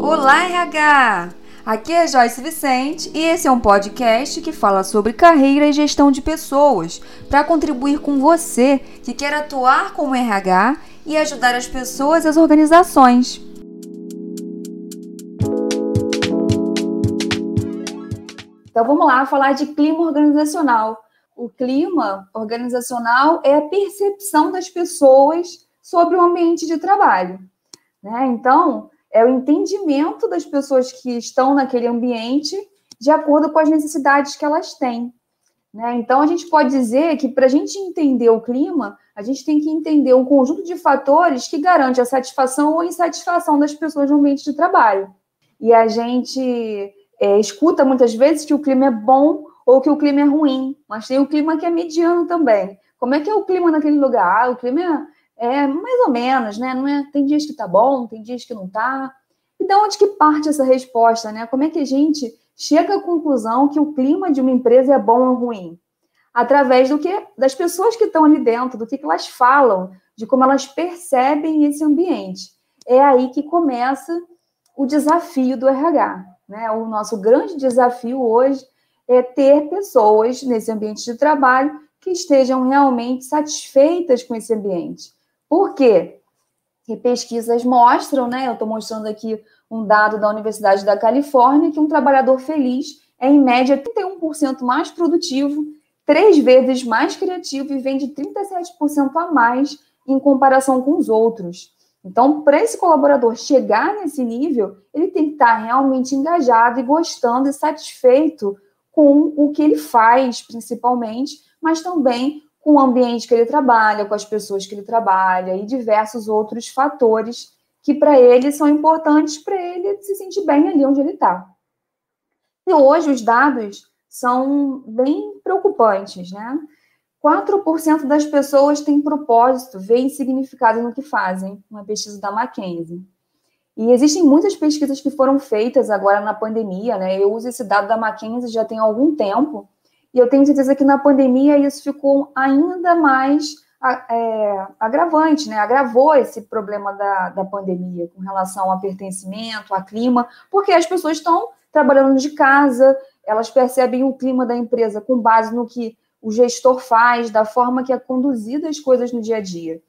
Olá, RH! Aqui é Joyce Vicente e esse é um podcast que fala sobre carreira e gestão de pessoas para contribuir com você que quer atuar como RH e ajudar as pessoas e as organizações. Então vamos lá falar de clima organizacional. O clima organizacional é a percepção das pessoas sobre o ambiente de trabalho. Né? Então, é o entendimento das pessoas que estão naquele ambiente de acordo com as necessidades que elas têm. Né? Então, a gente pode dizer que para a gente entender o clima, a gente tem que entender um conjunto de fatores que garante a satisfação ou insatisfação das pessoas no ambiente de trabalho. E a gente é, escuta muitas vezes que o clima é bom ou que o clima é ruim, mas tem o clima que é mediano também. Como é que é o clima naquele lugar? Ah, o clima é, mais ou menos, né? Não é, tem dias que tá bom, tem dias que não tá. E de onde que parte essa resposta, né? Como é que a gente chega à conclusão que o clima de uma empresa é bom ou ruim? Através do que das pessoas que estão ali dentro, do que, que elas falam, de como elas percebem esse ambiente. É aí que começa o desafio do RH. Né? O nosso grande desafio hoje é ter pessoas nesse ambiente de trabalho que estejam realmente satisfeitas com esse ambiente. Por quê? Porque pesquisas mostram, né? Eu estou mostrando aqui um dado da Universidade da Califórnia, que um trabalhador feliz é, em média, 31% mais produtivo, três vezes mais criativo e vende 37% a mais em comparação com os outros. Então, para esse colaborador chegar nesse nível, ele tem que estar realmente engajado e gostando e satisfeito com o que ele faz, principalmente, mas também com o ambiente que ele trabalha, com as pessoas que ele trabalha e diversos outros fatores que para ele são importantes para ele se sentir bem ali onde ele está. E hoje os dados são bem preocupantes, né? 4% das pessoas têm propósito, veem significado no que fazem, uma pesquisa da McKinsey. E existem muitas pesquisas que foram feitas agora na pandemia, né? Eu uso esse dado da McKinsey já tem algum tempo, e eu tenho certeza que na pandemia isso ficou ainda mais é, agravante, né? Agravou esse problema da, da pandemia com relação ao pertencimento, a clima, porque as pessoas estão trabalhando de casa, elas percebem o clima da empresa com base no que o gestor faz, da forma que é conduzida as coisas no dia a dia.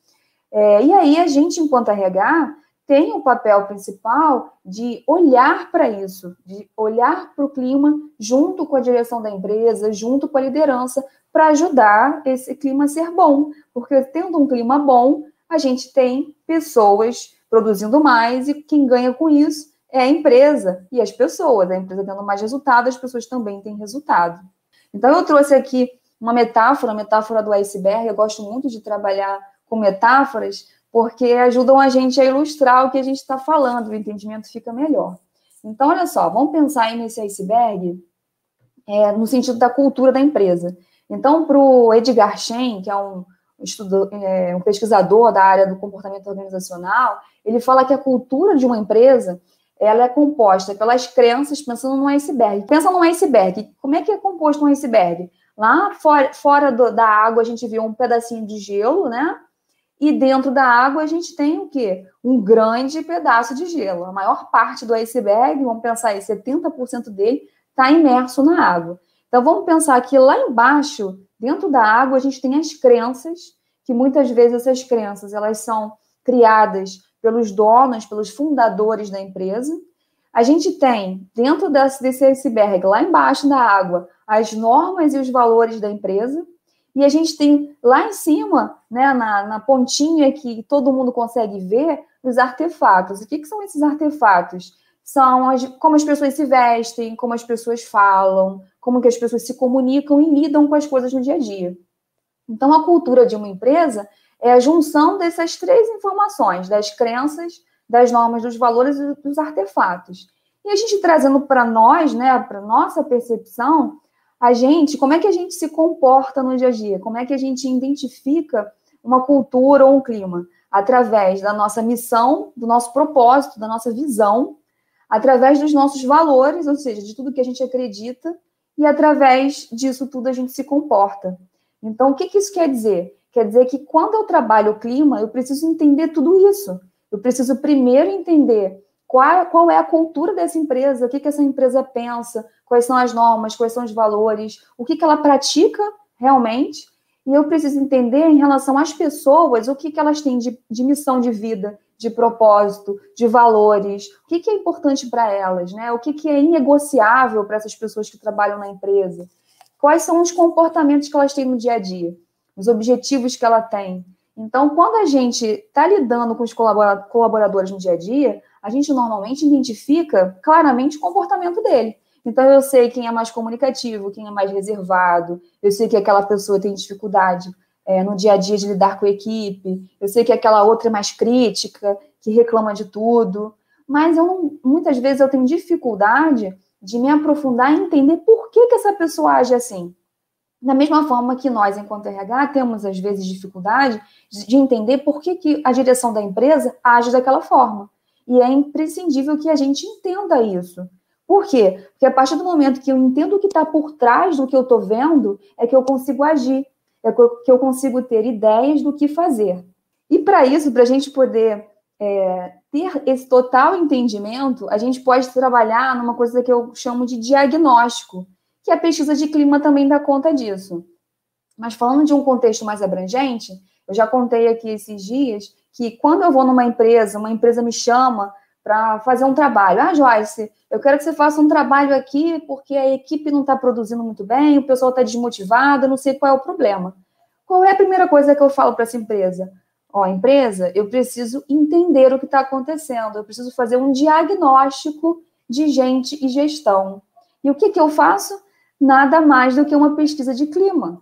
É, e aí a gente, enquanto RH, tem o papel principal de olhar para isso, de olhar para o clima junto com a direção da empresa, junto com a liderança, para ajudar esse clima a ser bom. Porque tendo um clima bom, a gente tem pessoas produzindo mais e quem ganha com isso é a empresa e as pessoas. A empresa tendo mais resultado, as pessoas também têm resultado. Então, eu trouxe aqui uma metáfora, a metáfora do iceberg. Eu gosto muito de trabalhar com metáforas, porque ajudam a gente a ilustrar o que a gente está falando, o entendimento fica melhor. Então, olha só, vamos pensar nesse iceberg é, no sentido da cultura da empresa. Então, para o Edgar Chen, que é um, estudo, é, um pesquisador da área do comportamento organizacional, ele fala que a cultura de uma empresa ela é composta pelas crenças, pensando num iceberg. Pensa num iceberg. Como é que é composto um iceberg? Lá fora, fora do, da água, a gente vê um pedacinho de gelo, né? E dentro da água, a gente tem o quê? Um grande pedaço de gelo. A maior parte do iceberg, vamos pensar aí, 70% dele está imerso na água. Então, vamos pensar que lá embaixo, dentro da água, a gente tem as crenças, que muitas vezes essas crenças, elas são criadas pelos donos, pelos fundadores da empresa. A gente tem, dentro desse, iceberg, lá embaixo da água, as normas e os valores da empresa, e a gente tem lá em cima, né, na, na pontinha que todo mundo consegue ver, os artefatos. O que, que são esses artefatos? São as, como as pessoas se vestem, como as pessoas falam, como que as pessoas se comunicam e lidam com as coisas no dia a dia. Então, a cultura de uma empresa é a junção dessas três informações, das crenças, das normas, dos valores e dos artefatos. E a gente trazendo para nós, né, para nossa percepção, a gente, como é que a gente se comporta no dia a dia? Como é que a gente identifica uma cultura ou um clima? Através da nossa missão, do nosso propósito, da nossa visão, através dos nossos valores, ou seja, de tudo que a gente acredita, e através disso tudo a gente se comporta. Então, o que, que isso quer dizer? Quer dizer que quando eu trabalho o clima, eu preciso entender tudo isso. Eu preciso primeiro entender qual, qual é a cultura dessa empresa, o que, que essa empresa pensa, quais são as normas, quais são os valores, o que, que ela pratica realmente. E eu preciso entender em relação às pessoas o que, que elas têm de, de missão de vida, de propósito, de valores, o que, que é importante para elas, né? O que, que é inegociável para essas pessoas que trabalham na empresa? Quais são os comportamentos que elas têm no dia a dia, os objetivos que ela tem. Então, quando a gente está lidando com os colaboradores no dia a dia, a gente normalmente identifica claramente o comportamento dele. Então, eu sei quem é mais comunicativo, quem é mais reservado, eu sei que aquela pessoa tem dificuldade é, no dia a dia de lidar com a equipe. Eu sei que aquela outra é mais crítica, que reclama de tudo, mas eu muitas vezes eu tenho dificuldade de me aprofundar e entender por que, que essa pessoa age assim. Da mesma forma que nós, enquanto RH, temos às vezes dificuldade de entender por que, que a direção da empresa age daquela forma. E é imprescindível que a gente entenda isso. Por quê? Porque a partir do momento que eu entendo o que está por trás do que eu estou vendo, é que eu consigo agir é que eu consigo ter ideias do que fazer. E para isso, para a gente poder é, ter esse total entendimento, a gente pode trabalhar numa coisa que eu chamo de diagnóstico, que a pesquisa de clima também dá conta disso. Mas falando de um contexto mais abrangente, eu já contei aqui esses dias que quando eu vou numa empresa, uma empresa me chama para fazer um trabalho. Ah, Joyce, eu quero que você faça um trabalho aqui porque a equipe não está produzindo muito bem, o pessoal está desmotivado, não sei qual é o problema. Qual é a primeira coisa que eu falo para essa empresa? Ó, empresa, eu preciso entender o que está acontecendo, eu preciso fazer um diagnóstico de gente e gestão. E o que, que eu faço? Nada mais do que uma pesquisa de clima.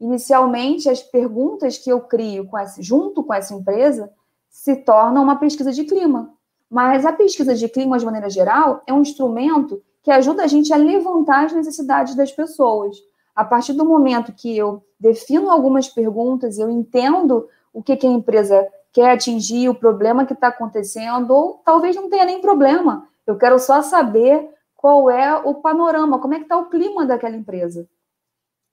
Inicialmente, as perguntas que eu crio com essa, junto com essa empresa se tornam uma pesquisa de clima. Mas a pesquisa de clima, de maneira geral, é um instrumento que ajuda a gente a levantar as necessidades das pessoas. A partir do momento que eu defino algumas perguntas, eu entendo o que, que a empresa quer atingir, o problema que está acontecendo, ou talvez não tenha nem problema. Eu quero só saber qual é o panorama, como é que está o clima daquela empresa.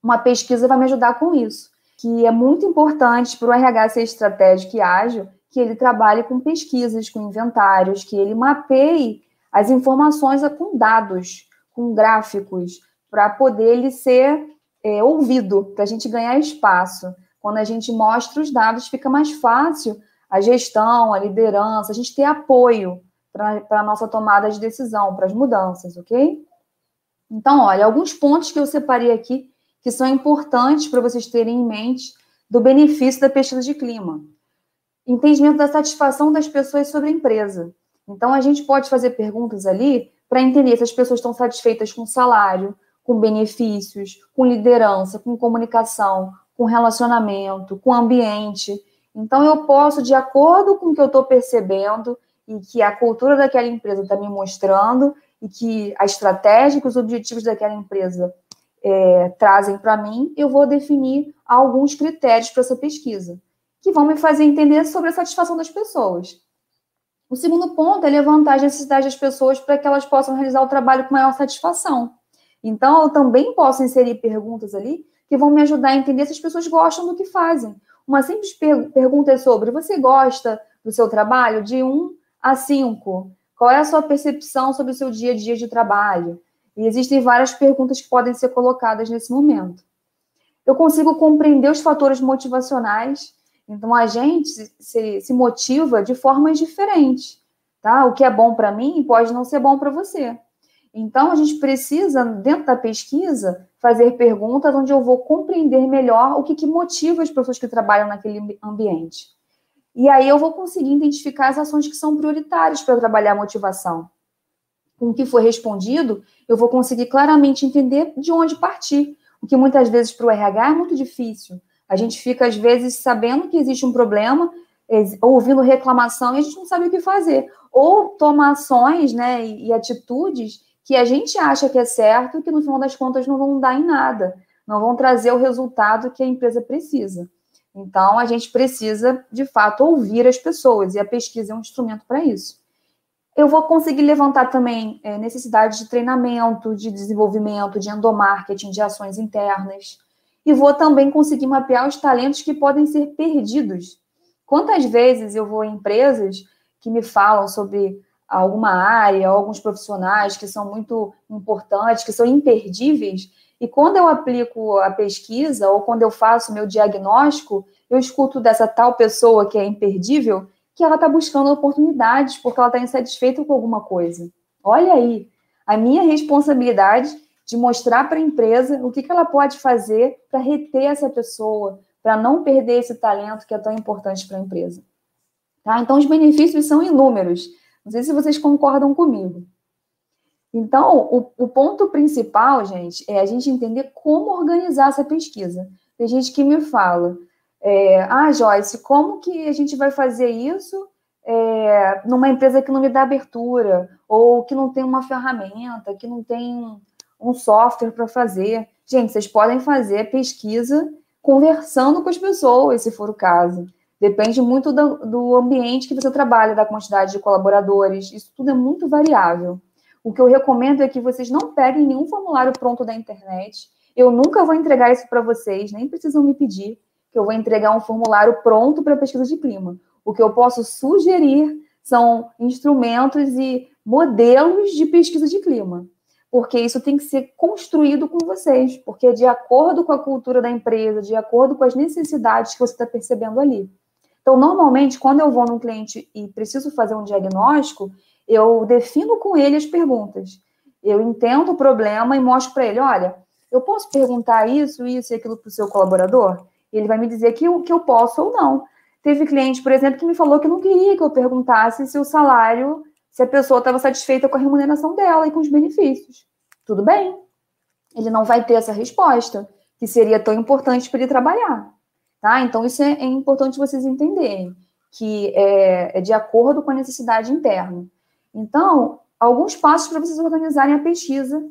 Uma pesquisa vai me ajudar com isso, que é muito importante para o RH ser estratégico e ágil, que ele trabalhe com pesquisas, com inventários, que ele mapeie as informações com dados, com gráficos, para poder ele ser é, ouvido, para a gente ganhar espaço. Quando a gente mostra os dados, fica mais fácil a gestão, a liderança, a gente ter apoio para a nossa tomada de decisão, para as mudanças, ok? Então, olha, alguns pontos que eu separei aqui que são importantes para vocês terem em mente do benefício da pesquisa de clima entendimento da satisfação das pessoas sobre a empresa. Então, a gente pode fazer perguntas ali para entender se as pessoas estão satisfeitas com salário, com benefícios, com liderança, com comunicação, com relacionamento, com ambiente. Então, eu posso, de acordo com o que eu estou percebendo e que a cultura daquela empresa está me mostrando e que a estratégia, que os objetivos daquela empresa é, trazem para mim, eu vou definir alguns critérios para essa pesquisa que vão me fazer entender sobre a satisfação das pessoas. O segundo ponto é levantar as necessidades das pessoas para que elas possam realizar o trabalho com maior satisfação. Então, eu também posso inserir perguntas ali que vão me ajudar a entender se as pessoas gostam do que fazem. Uma simples per pergunta é sobre: você gosta do seu trabalho? De 1 a 5. Qual é a sua percepção sobre o seu dia a dia de trabalho? E existem várias perguntas que podem ser colocadas nesse momento. Eu consigo compreender os fatores motivacionais então a gente se, se motiva de formas diferentes, tá? O que é bom para mim pode não ser bom para você. Então a gente precisa dentro da pesquisa fazer perguntas onde eu vou compreender melhor o que, que motiva as pessoas que trabalham naquele ambiente. E aí eu vou conseguir identificar as ações que são prioritárias para trabalhar a motivação. Com o que foi respondido, eu vou conseguir claramente entender de onde partir, o que muitas vezes para o RH é muito difícil. A gente fica, às vezes, sabendo que existe um problema, ouvindo reclamação e a gente não sabe o que fazer. Ou toma ações né, e, atitudes que a gente acha que é certo e que, no final das contas, não vão dar em nada, não vão trazer o resultado que a empresa precisa. Então, a gente precisa, de fato, ouvir as pessoas e a pesquisa é um instrumento para isso. Eu vou conseguir levantar também é, necessidade de treinamento, de desenvolvimento, de endomarketing, de ações internas e vou também conseguir mapear os talentos que podem ser perdidos. Quantas vezes eu vou em empresas que me falam sobre alguma área, alguns profissionais que são muito importantes, que são imperdíveis, e quando eu aplico a pesquisa ou quando eu faço meu diagnóstico, eu escuto dessa tal pessoa que é imperdível que ela está buscando oportunidades porque ela está insatisfeita com alguma coisa. Olha aí, a minha responsabilidade de mostrar para a empresa o que, que ela pode fazer para reter essa pessoa, para não perder esse talento que é tão importante para a empresa. Tá? Então, os benefícios são inúmeros. Não sei se vocês concordam comigo. Então, o, o, ponto principal, gente, é a gente entender como organizar essa pesquisa. Tem gente que me fala, é, ah, Joyce, como que a gente vai fazer isso é, numa empresa que não me dá abertura, ou que não tem uma ferramenta, que não tem um software para fazer? Gente, vocês podem fazer pesquisa conversando com as pessoas, se for o caso. Depende muito do, do ambiente que você trabalha, da quantidade de colaboradores, isso tudo é muito variável. O que eu recomendo é que vocês não peguem nenhum formulário pronto da internet. Eu nunca vou entregar isso para vocês, nem precisam me pedir que eu vou entregar um formulário pronto para pesquisa de clima. O que eu posso sugerir são instrumentos e modelos de pesquisa de clima, porque isso tem que ser construído com vocês, porque é de acordo com a cultura da empresa, de acordo com as necessidades que você está percebendo ali. Então, normalmente, quando eu vou num cliente e preciso fazer um diagnóstico, eu defino com ele as perguntas. Eu entendo o problema e mostro para ele: olha, eu posso perguntar isso, isso e aquilo para o seu colaborador? E ele vai me dizer que que eu posso ou não. Teve cliente, por exemplo, que me falou que não queria que eu perguntasse se o salário, se a pessoa estava satisfeita com a remuneração dela e com os benefícios. Tudo bem. Ele não vai ter essa resposta, que seria tão importante para ele trabalhar. Tá? Então, isso é, é importante vocês entenderem, que é, é de acordo com a necessidade interna. Então, alguns passos para vocês organizarem a pesquisa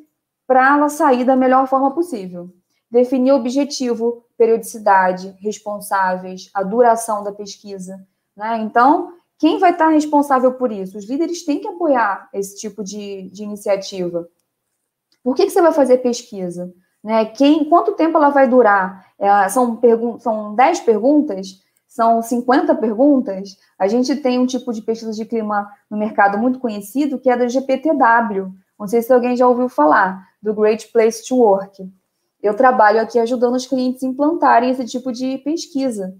para ela sair da melhor forma possível. Definir objetivo, periodicidade, responsáveis, a duração da pesquisa. Né? Então, quem vai estar responsável por isso? Os líderes têm que apoiar esse tipo de, de iniciativa. Por que, que você vai fazer pesquisa? Né? Quem, quanto tempo ela vai durar? É, são, pergun são 10 perguntas? são 50 perguntas, a gente tem um tipo de pesquisa de clima no mercado muito conhecido, que é do GPTW. Não sei se alguém já ouviu falar, do Great Place to Work. Eu trabalho aqui ajudando os clientes a implantarem esse tipo de pesquisa,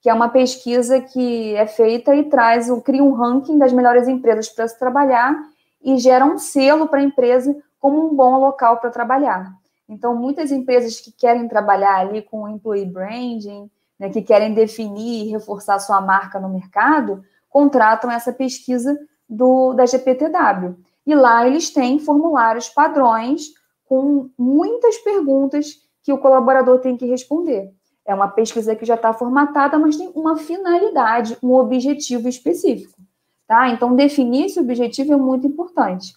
que é uma pesquisa que é feita e traz, cria um ranking das melhores empresas para se trabalhar e gera um selo para a empresa como um bom local para trabalhar. Então, muitas empresas que querem trabalhar ali com employee branding, né, que querem definir e reforçar sua marca no mercado, contratam essa pesquisa do, da GPTW. E lá eles têm formulários padrões com muitas perguntas que o colaborador tem que responder. É uma pesquisa que já está formatada, mas tem uma finalidade, um objetivo específico. Tá? Então, definir esse objetivo é muito importante.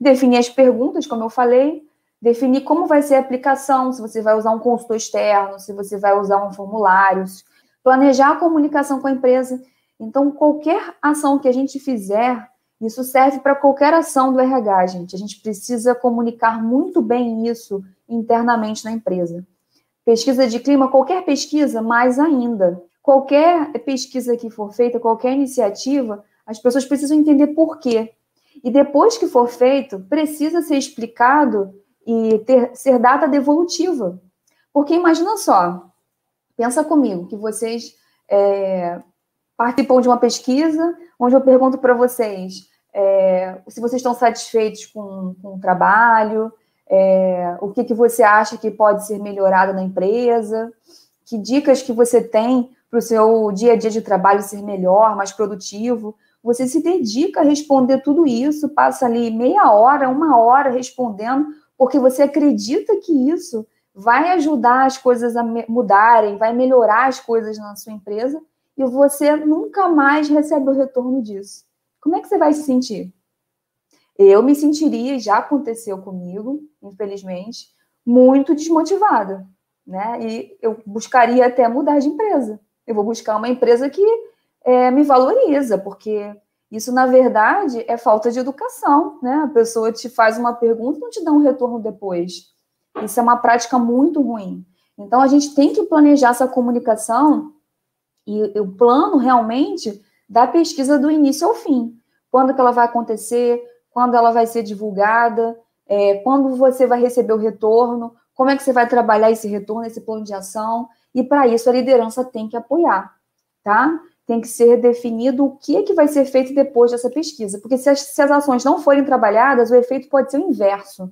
Definir as perguntas, como eu falei, definir como vai ser a aplicação, se você vai usar um consultor externo, se você vai usar um formulário, planejar a comunicação com a empresa. Então, qualquer ação que a gente fizer, isso serve para qualquer ação do RH, gente. A gente precisa comunicar muito bem isso internamente na empresa. Pesquisa de clima, qualquer pesquisa, mais ainda. Qualquer pesquisa que for feita, qualquer iniciativa, as pessoas precisam entender por quê. E depois que for feito, precisa ser explicado e ter, ser data devolutiva. Porque imagina só, pensa comigo, que vocês é, participam de uma pesquisa onde eu pergunto para vocês é, se vocês estão satisfeitos com, com o trabalho, é, o que, que você acha que pode ser melhorado na empresa, que dicas que você tem para o seu dia a dia de trabalho ser melhor, mais produtivo. Você se dedica a responder tudo isso, passa ali meia hora, uma hora respondendo porque você acredita que isso vai ajudar as coisas a mudarem, vai melhorar as coisas na sua empresa e você nunca mais recebe o retorno disso. Como é que você vai se sentir? Eu me sentiria, já aconteceu comigo, infelizmente, muito desmotivada, né? E eu buscaria até mudar de empresa. Eu vou buscar uma empresa que é, me valoriza, porque isso, na verdade, é falta de educação, né? A pessoa te faz uma pergunta e não te dá um retorno depois. Isso é uma prática muito ruim. Então, a gente tem que planejar essa comunicação e o plano realmente da pesquisa do início ao fim. Quando que ela vai acontecer, quando ela vai ser divulgada, é, quando você vai receber o retorno, como é que você vai trabalhar esse retorno, esse plano de ação, e para isso a liderança tem que apoiar, tá? Tem que ser definido o que é que vai ser feito depois dessa pesquisa, porque se as, se as ações não forem trabalhadas, o efeito pode ser o inverso,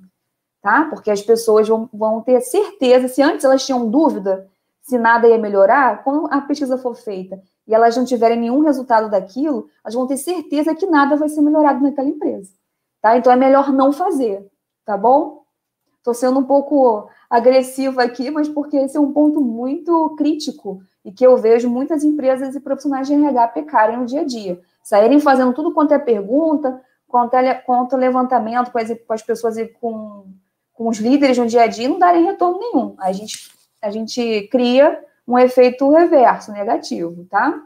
tá? Porque as pessoas vão, vão ter certeza, se antes elas tinham dúvida se nada ia melhorar, quando a pesquisa for feita e elas não tiverem nenhum resultado daquilo, elas vão ter certeza que nada vai ser melhorado naquela empresa, tá? Então é melhor não fazer, tá bom? Estou sendo um pouco agressiva aqui, mas porque esse é um ponto muito crítico e que eu vejo muitas empresas e profissionais de RH pecarem no dia a dia. Saírem fazendo tudo quanto é pergunta, quanto é, quanto levantamento com as, com as pessoas e com, com os líderes no dia a dia, não darem retorno nenhum. A gente, a gente cria um efeito reverso, negativo, tá?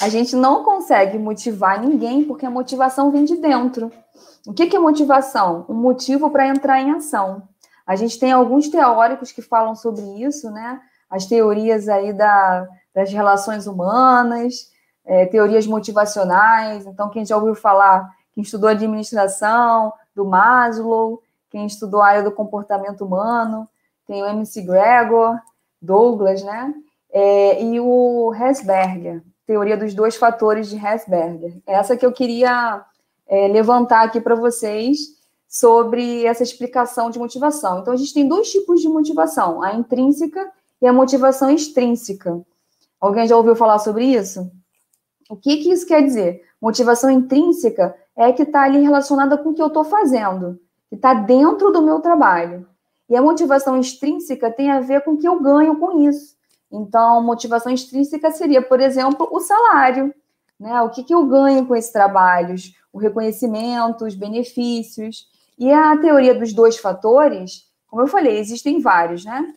A gente não consegue motivar ninguém porque a motivação vem de dentro. O que, é motivação? Um motivo para entrar em ação. A gente tem alguns teóricos que falam sobre isso, né? As teorias aí da, das relações humanas, é, teorias motivacionais. Então, quem já ouviu falar, quem estudou administração, do Maslow, quem estudou a área do comportamento humano, tem o MC Gregor, Douglas, né? É, e o Hesberger, teoria dos dois fatores de Hesberger. Essa que eu queria é, levantar aqui para vocês sobre essa explicação de motivação. Então, a gente tem dois tipos de motivação: a intrínseca e a motivação extrínseca. Alguém já ouviu falar sobre isso? O que, que isso quer dizer? Motivação intrínseca é que está ali relacionada com o que eu estou fazendo, que está dentro do meu trabalho. E a motivação extrínseca tem a ver com o que eu ganho com isso. Então, motivação extrínseca seria, por exemplo, o salário. Né? O que, que eu ganho com esses trabalhos? O reconhecimento, os benefícios. E a teoria dos dois fatores, como eu falei, existem vários, né?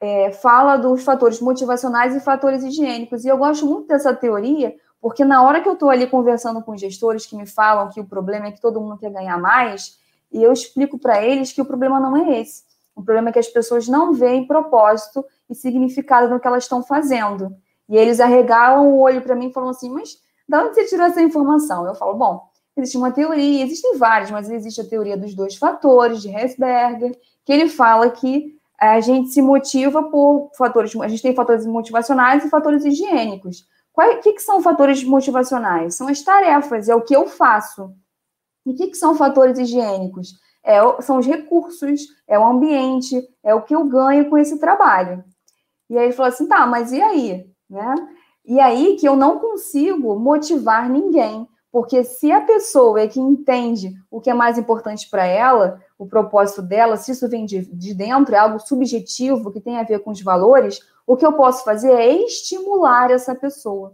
É, fala dos fatores motivacionais e fatores higiênicos. E eu gosto muito dessa teoria, porque na hora que eu estou ali conversando com gestores que me falam que o problema é que todo mundo quer ganhar mais, e eu explico para eles que o problema não é esse. O problema é que as pessoas não veem propósito e significado no que elas estão fazendo. E eles arregalam o olho para mim e falam assim: Mas de onde você tirou essa informação? Eu falo: Bom, existe uma teoria, existem várias, mas existe a teoria dos dois fatores, de Hesberger, que ele fala que a gente se motiva por fatores, a gente tem fatores motivacionais e fatores higiênicos. O que, que são fatores motivacionais? São as tarefas, é o que eu faço. E o que, que são fatores higiênicos? É, são os recursos, é o ambiente, é o que eu ganho com esse trabalho. E aí ele falou assim, tá, mas e aí? Né? E aí que eu não consigo motivar ninguém porque se a pessoa é que entende o que é mais importante para ela, o propósito dela, se isso vem de, de dentro, é algo subjetivo que tem a ver com os valores, o que eu posso fazer é estimular essa pessoa.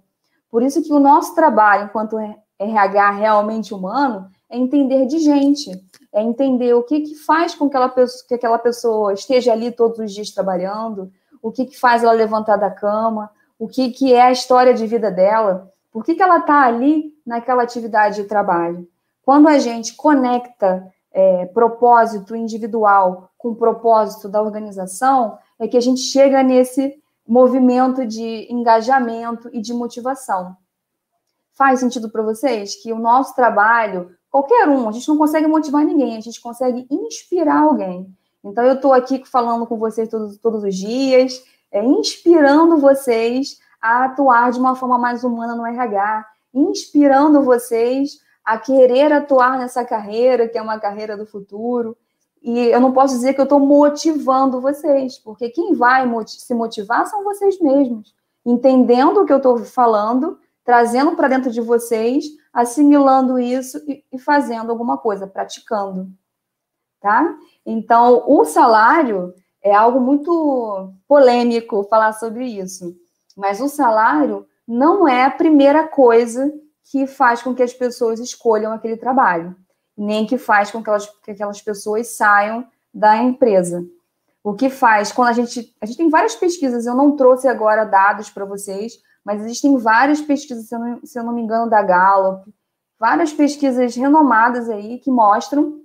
Por isso que o nosso trabalho, enquanto RH realmente humano, é entender de gente, é entender o que, que faz com que aquela, pessoa, que aquela pessoa esteja ali todos os dias trabalhando, o que, que faz ela levantar da cama, o que, que é a história de vida dela. Por que, que ela está ali naquela atividade de trabalho? Quando a gente conecta é, propósito individual com propósito da organização, é que a gente chega nesse movimento de engajamento e de motivação. Faz sentido para vocês que o nosso trabalho, qualquer um, a gente não consegue motivar ninguém, a gente consegue inspirar alguém. Então, eu estou aqui falando com vocês todos, todos os dias, é, inspirando vocês a atuar de uma forma mais humana no RH, inspirando vocês a querer atuar nessa carreira, que é uma carreira do futuro. E eu não posso dizer que eu estou motivando vocês, porque quem vai se motivar são vocês mesmos, entendendo o que eu estou falando, trazendo para dentro de vocês, assimilando isso e, fazendo alguma coisa, praticando. Tá? Então, o salário é algo muito polêmico falar sobre isso. Mas o salário não é a primeira coisa que faz com que as pessoas escolham aquele trabalho, nem que faz com que, elas, que aquelas pessoas saiam da empresa. O que faz, quando a gente. A gente tem várias pesquisas, eu não trouxe agora dados para vocês, mas existem várias pesquisas, se eu, não, se eu não me engano, da Gallup, várias pesquisas renomadas aí que mostram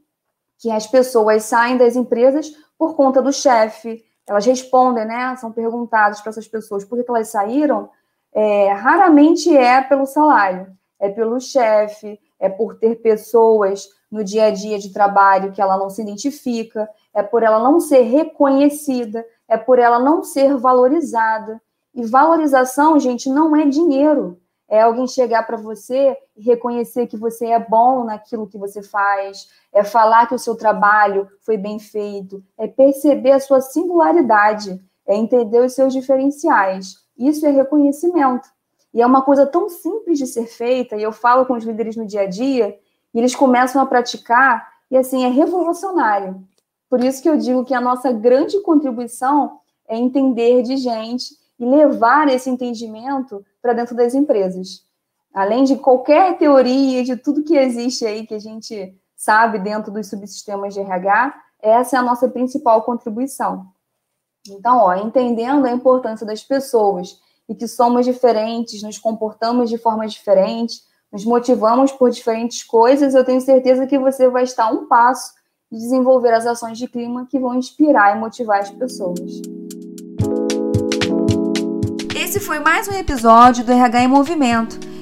que as pessoas saem das empresas por conta do chefe, elas respondem, né? São perguntadas para essas pessoas por que elas saíram. É, raramente é pelo salário. é pelo chefe, é por ter pessoas no dia a dia de trabalho que ela não se identifica, é por ela não ser reconhecida, é por ela não ser valorizada. E valorização, gente, não é dinheiro. É alguém chegar para você e reconhecer que você é bom naquilo que você faz, é falar que o seu trabalho foi bem feito, é perceber a sua singularidade, é entender os seus diferenciais. Isso é reconhecimento. E é uma coisa tão simples de ser feita, e eu falo com os líderes no dia a dia, e eles começam a praticar, e assim, é revolucionário. Por isso que eu digo que a nossa grande contribuição é entender de gente e levar esse entendimento para dentro das empresas. Além de qualquer teoria, de tudo que existe aí que a gente sabe dentro dos subsistemas de RH, essa é a nossa principal contribuição. Então, ó, entendendo a importância das pessoas e que somos diferentes, nos comportamos de forma diferente, nos motivamos por diferentes coisas, eu tenho certeza que você vai estar um passo de desenvolver as ações de clima que vão inspirar e motivar as pessoas. Esse foi mais um episódio do RH em Movimento.